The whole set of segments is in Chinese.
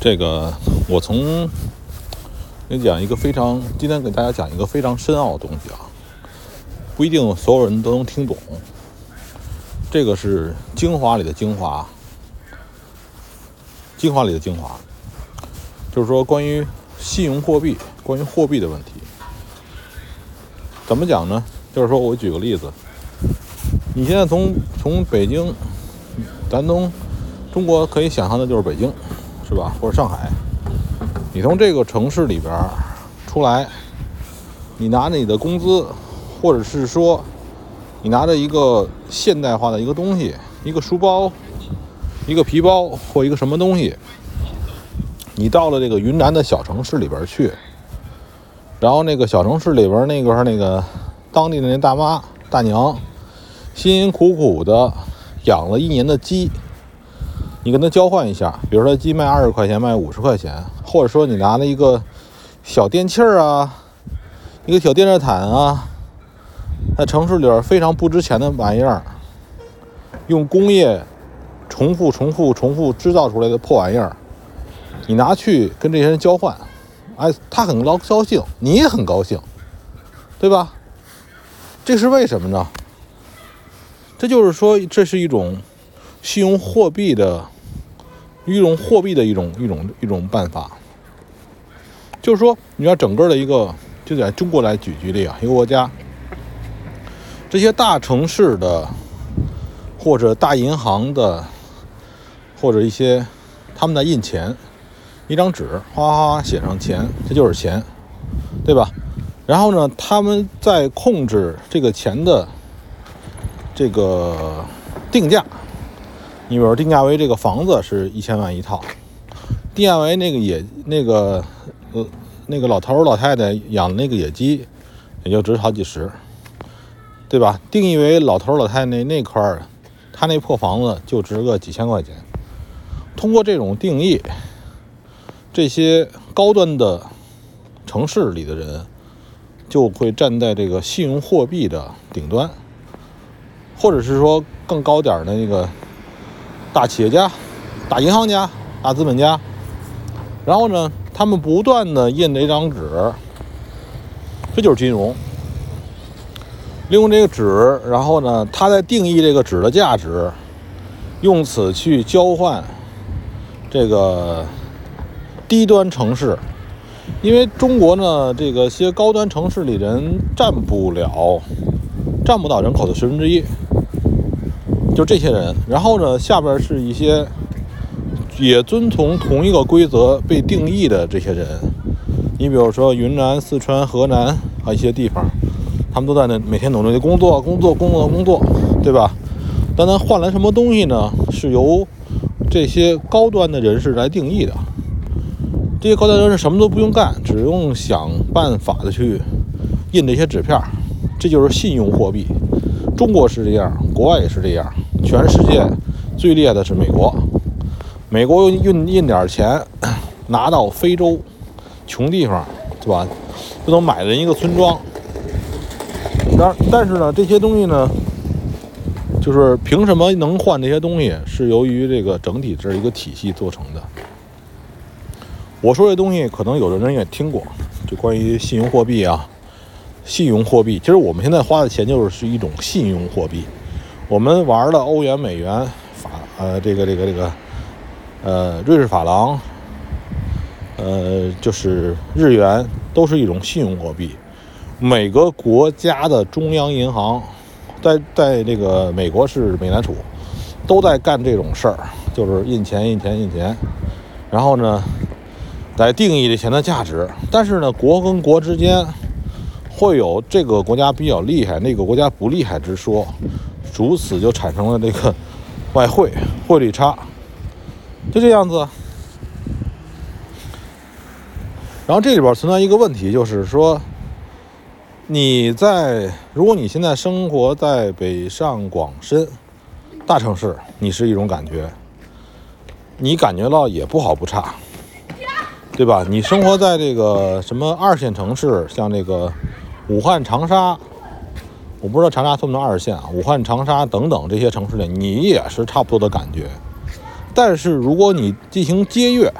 这个我从你讲一个非常，今天给大家讲一个非常深奥的东西啊，不一定所有人都能听懂。这个是精华里的精华，精华里的精华，就是说关于信用货币，关于货币的问题，怎么讲呢？就是说我举个例子，你现在从从北京，咱从中国可以想象的就是北京。是吧？或者上海，你从这个城市里边出来，你拿着你的工资，或者是说你拿着一个现代化的一个东西，一个书包，一个皮包或一个什么东西，你到了这个云南的小城市里边去，然后那个小城市里边那个那个当地的那大妈大娘，辛辛苦苦的养了一年的鸡。你跟他交换一下，比如说鸡卖二十块钱，卖五十块钱，或者说你拿了一个小电器儿啊，一个小电热毯啊，在城市里边非常不值钱的玩意儿，用工业重复、重复、重复制造出来的破玩意儿，你拿去跟这些人交换，哎，他很高高兴，你也很高兴，对吧？这是为什么呢？这就是说，这是一种。信用货币的一种货币的一种一种一种办法，就是说，你要整个的一个，就在中国来举举例啊，一个国家，这些大城市的或者大银行的或者一些他们在印钱，一张纸哗哗哗写上钱，这就是钱，对吧？然后呢，他们在控制这个钱的这个定价。你比如定价为这个房子是一千万一套，定价为那个野那个呃那个老头老太太养的那个野鸡，也就值好几十，对吧？定义为老头老太太那那块儿，他那破房子就值个几千块钱。通过这种定义，这些高端的城市里的人就会站在这个信用货币的顶端，或者是说更高点的那个。大企业家、大银行家、大资本家，然后呢，他们不断的印这张纸，这就是金融。利用这个纸，然后呢，他在定义这个纸的价值，用此去交换这个低端城市。因为中国呢，这个些高端城市里人占不了，占不到人口的十分之一。就这些人，然后呢，下边是一些也遵从同一个规则被定义的这些人。你比如说云南、四川、河南啊一些地方，他们都在那每天努力的工作、工作、工作、工作，对吧？但他换来什么东西呢？是由这些高端的人士来定义的。这些高端人士什么都不用干，只用想办法的去印这些纸片，这就是信用货币。中国是这样，国外也是这样。全世界最厉害的是美国，美国运印点钱 拿到非洲穷地方，对吧？就能买了一个村庄。但但是呢，这些东西呢，就是凭什么能换这些东西？是由于这个整体这一个体系做成的。我说这东西，可能有的人也听过，就关于信用货币啊，信用货币。其实我们现在花的钱就是是一种信用货币。我们玩的欧元、美元、法呃，这个这个这个，呃，瑞士法郎，呃，就是日元，都是一种信用货币。每个国家的中央银行，在在这个美国是美联储，都在干这种事儿，就是印钱、印钱、印钱，然后呢，来定义这钱的价值。但是呢，国跟国之间会有这个国家比较厉害，那个国家不厉害之说。如此就产生了这个外汇汇率差，就这样子。然后这里边存在一个问题，就是说，你在如果你现在生活在北上广深大城市，你是一种感觉，你感觉到也不好不差，对吧？你生活在这个什么二线城市，像这个武汉、长沙。我不知道长沙算不算二线啊？武汉、长沙等等这些城市里，你也是差不多的感觉。但是如果你进行接阅，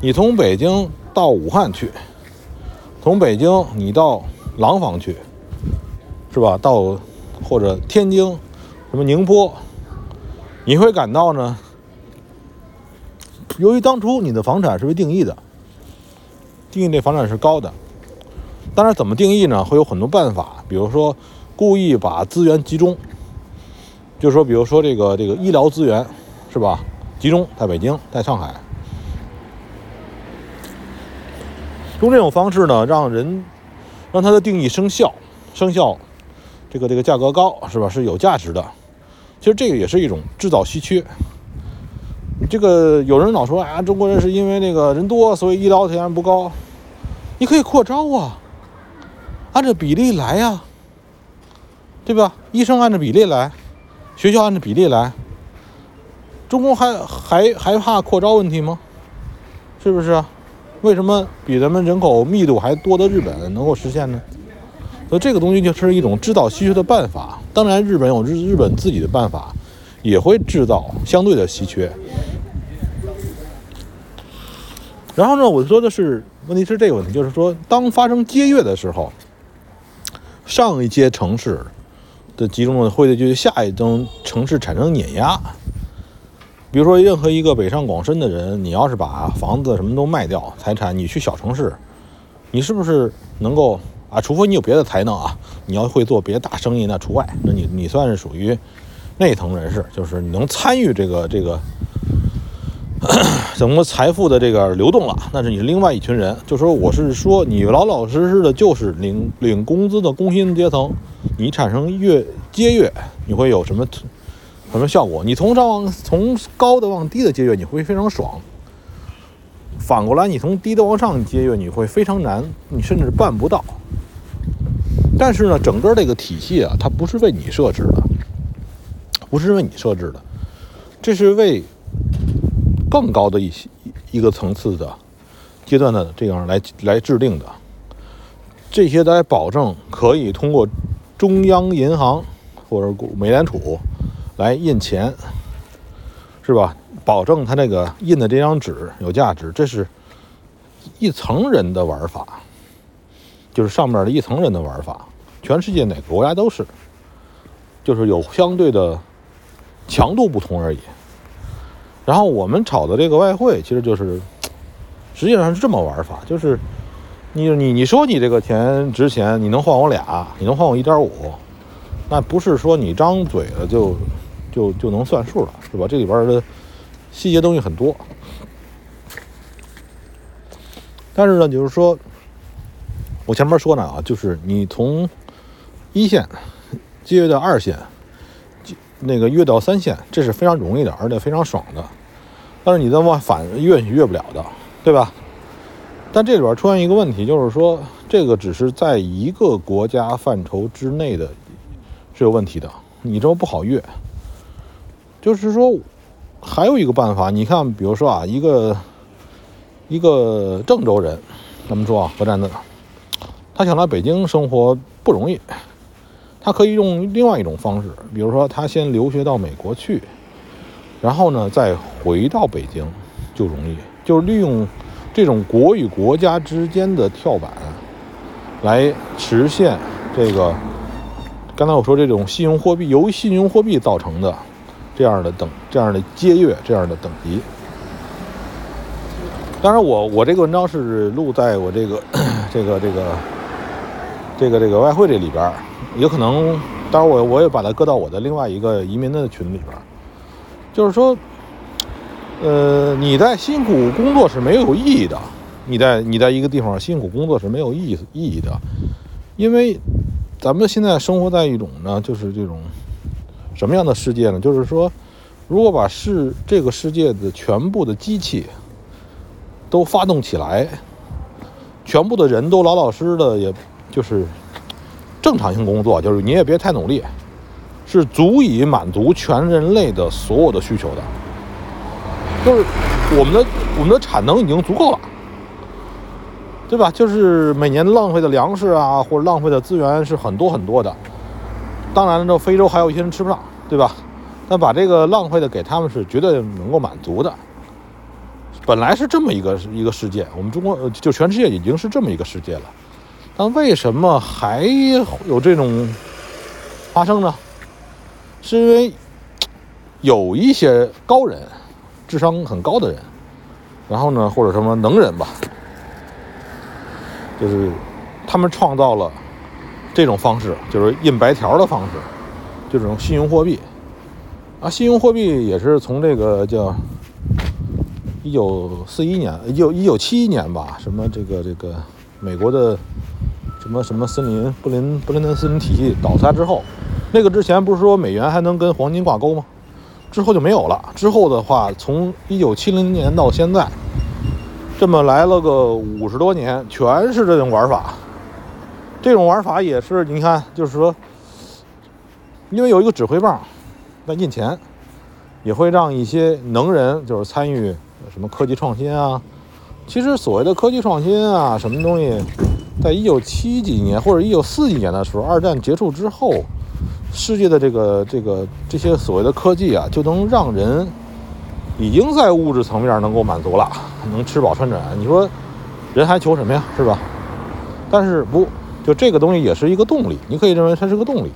你从北京到武汉去，从北京你到廊坊去，是吧？到或者天津，什么宁波，你会感到呢？由于当初你的房产是被定义的，定义这房产是高的，当然怎么定义呢？会有很多办法，比如说故意把资源集中，就是说，比如说这个这个医疗资源，是吧？集中在北京，在上海。用这种方式呢，让人让它的定义生效，生效，这个这个价格高是吧？是有价值的。其实这个也是一种制造稀缺。这个有人老说啊，中国人是因为那个人多，所以医疗条件不高。你可以扩招啊，按照比例来呀，对吧？医生按照比例来，学校按照比例来。中国还还还怕扩招问题吗？是不是？为什么比咱们人口密度还多的日本能够实现呢？所以这个东西就是一种制造稀缺的办法。当然，日本有日日本自己的办法，也会制造相对的稀缺。然后呢，我说的是问题是这个问题，就是说，当发生接月的时候，上一阶城市的集中的会对下一层城市产生碾压。比如说，任何一个北上广深的人，你要是把房子什么都卖掉，财产，你去小城市，你是不是能够啊？除非你有别的才能啊，你要会做别的大生意，那除外。那你你算是属于那层人士，就是你能参与这个这个 什么财富的这个流动了，那是你另外一群人。就说我是说，你老老实实的，就是领领工资的工薪阶层，你产生越接越，你会有什么？什么效果？你从上往从高的往低的接跃，你会非常爽。反过来，你从低的往上接跃，你会非常难，你甚至办不到。但是呢，整个这个体系啊，它不是为你设置的，不是为你设置的，这是为更高的一些一个层次的阶段的这样来来制定的。这些来保证可以通过中央银行或者美联储。来印钱，是吧？保证他那个印的这张纸有价值，这是一层人的玩法，就是上面的一层人的玩法。全世界哪个国家都是，就是有相对的强度不同而已。然后我们炒的这个外汇，其实就是实际上是这么玩法，就是你你你说你这个钱值钱，你能换我俩，你能换我一点五，那不是说你张嘴了就。就就能算数了，是吧？这里边的细节东西很多，但是呢，就是说，我前面说呢啊，就是你从一线接到二线，那个跃到三线，这是非常容易的，而且非常爽的。但是你再往反跃是跃不了的，对吧？但这里边出现一个问题，就是说，这个只是在一个国家范畴之内的是有问题的，你这不好越。就是说，还有一个办法，你看，比如说啊，一个一个郑州人，咱们说啊，河南的，他想来北京生活不容易，他可以用另外一种方式，比如说他先留学到美国去，然后呢再回到北京就容易，就是利用这种国与国家之间的跳板来实现这个。刚才我说这种信用货币由信用货币造成的。这样的等，这样的阶跃，这样的等级。当然，我我这个文章是录在我这个 这个这个这个这个外汇这里边，也可能，当然我我也把它搁到我的另外一个移民的群里边。就是说，呃，你在辛苦工作是没有意义的，你在你在一个地方辛苦工作是没有意义意义的，因为咱们现在生活在一种呢，就是这种。什么样的世界呢？就是说，如果把世这个世界的全部的机器都发动起来，全部的人都老老实实的，也就是正常性工作，就是你也别太努力，是足以满足全人类的所有的需求的。就是我们的我们的产能已经足够了，对吧？就是每年浪费的粮食啊，或者浪费的资源是很多很多的。当然了，这非洲还有一些人吃不上，对吧？那把这个浪费的给他们是绝对能够满足的。本来是这么一个一个世界，我们中国就全世界已经是这么一个世界了，但为什么还有这种发生呢？是因为有一些高人，智商很高的人，然后呢，或者什么能人吧，就是他们创造了这种方式，就是印白条的方式，这种信用货币。啊，信用货币也是从这个叫一九四一年，一九一九七一年吧，什么这个这个美国的什么什么森林布林布林顿森林体系倒塌之后，那个之前不是说美元还能跟黄金挂钩吗？之后就没有了。之后的话，从一九七零年到现在，这么来了个五十多年，全是这种玩法。这种玩法也是，你看，就是说，因为有一个指挥棒。在印钱，也会让一些能人就是参与什么科技创新啊。其实所谓的科技创新啊，什么东西，在一九七几年或者一九四几年的时候，二战结束之后，世界的这个这个这些所谓的科技啊，就能让人已经在物质层面能够满足了，能吃饱穿暖。你说人还求什么呀？是吧？但是不，就这个东西也是一个动力，你可以认为它是个动力。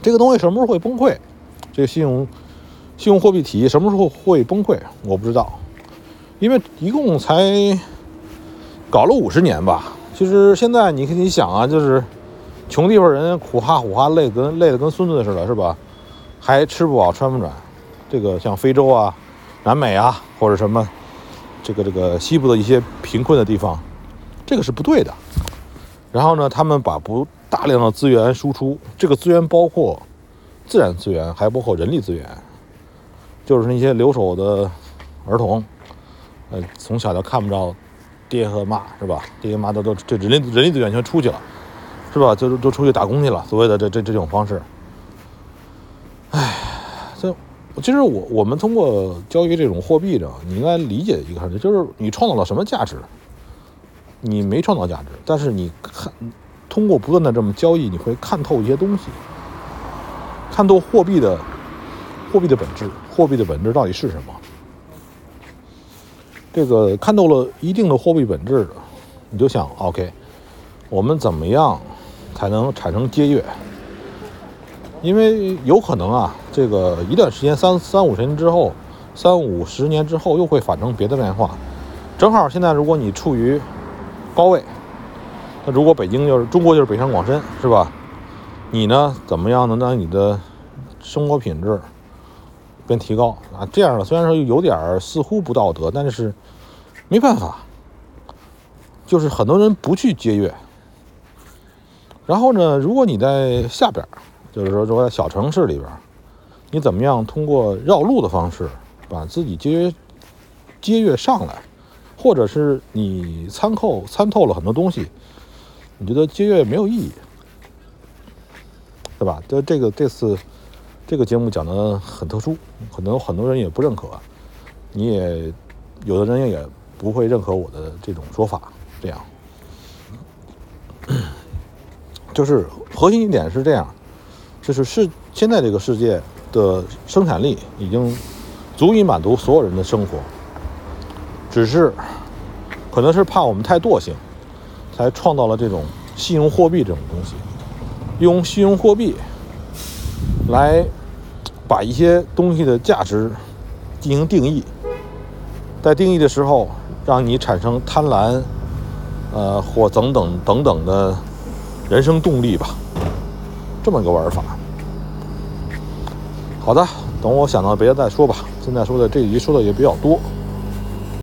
这个东西什么时候会崩溃？这个信用信用货币体系什么时候会崩溃？我不知道，因为一共才搞了五十年吧。其实现在你你想啊，就是穷地方人苦哈苦哈累跟累得跟孙子似的，是吧？还吃不饱穿不暖。这个像非洲啊、南美啊，或者什么这个这个西部的一些贫困的地方，这个是不对的。然后呢，他们把不。大量的资源输出，这个资源包括自然资源，还包括人力资源，就是那些留守的儿童，呃，从小就看不着爹和妈，是吧？爹和妈都都这人力人力资源全出去了，是吧？就都出去打工去了。所谓的这这这种方式，唉，这其实我我们通过交易这种货币的，你应该理解一个，就是你创造了什么价值？你没创造价值，但是你看。通过不断的这么交易，你会看透一些东西，看透货币的货币的本质，货币的本质到底是什么？这个看透了一定的货币本质，你就想，OK，我们怎么样才能产生节约？因为有可能啊，这个一段时间三三五十年之后，三五十年之后又会发生别的变化。正好现在，如果你处于高位。那如果北京就是中国就是北上广深是吧？你呢怎么样能让你的生活品质变提高啊？这样的虽然说有点似乎不道德，但是没办法，就是很多人不去节约。然后呢，如果你在下边，就是说说在小城市里边，你怎么样通过绕路的方式把自己节约节约上来，或者是你参透参透了很多东西。你觉得节约没有意义，对吧？就这个这次这个节目讲的很特殊，可能很多人也不认可，你也有的人也不会认可我的这种说法。这样，就是核心一点是这样，就是是现在这个世界的生产力已经足以满足所有人的生活，只是可能是怕我们太惰性。才创造了这种信用货币这种东西，用信用货币来把一些东西的价值进行定义，在定义的时候让你产生贪婪，呃或等等等等的人生动力吧，这么个玩法。好的，等我想到别的再说吧。现在说的这一集说的也比较多。